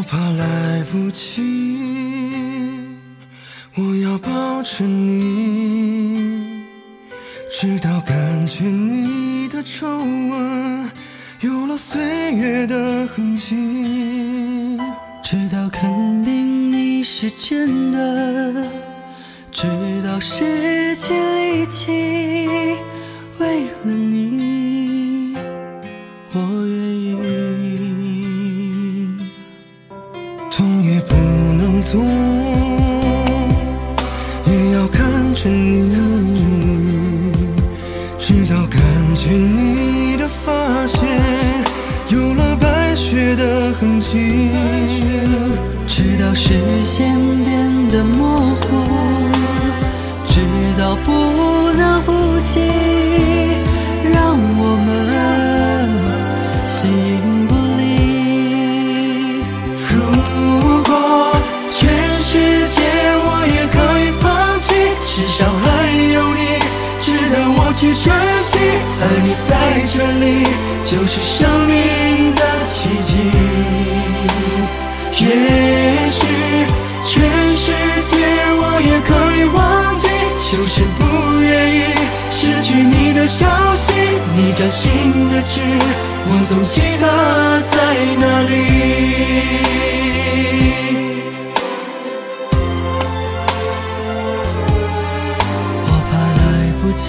我怕来不及，我要抱着你，直到感觉你的皱纹有了岁月的痕迹，直到肯定你是真的，直到失去力气，为了你，痛也不能痛，也要看着你，直到感觉你的发线有了白雪的痕迹，直到视线变得模糊，直到不能呼吸，而你在这里就是生命的奇迹。也许全世界我也可以忘记，就是不愿意失去你的消息。你掌心的痣，我总记得在哪里。我怕来不及，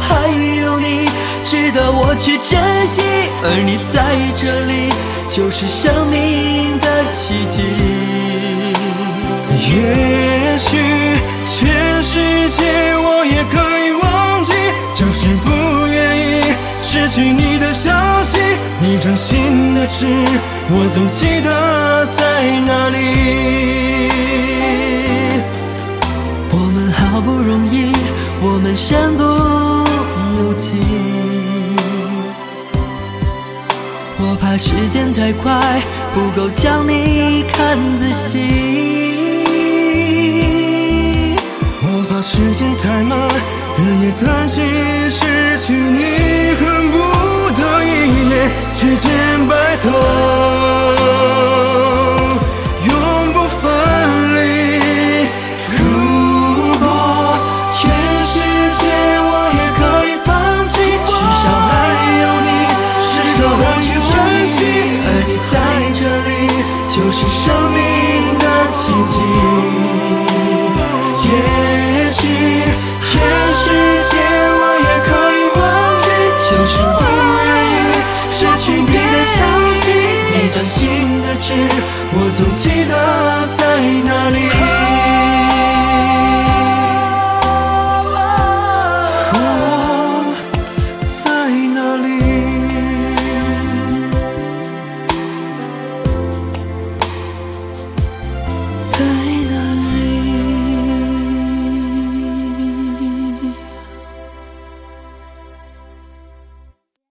还有你值得我去珍惜，而你在这里就是生命的奇迹。也许全世界我也可以忘记，就是不愿意失去你的消息。你掌心的痣，我总记得在哪里。我们好不容易，我们身不由己。我怕时间太快，不够将你看仔细。我怕时间太慢，日夜担心失去你，恨不得一夜之间白头。是生命的奇迹。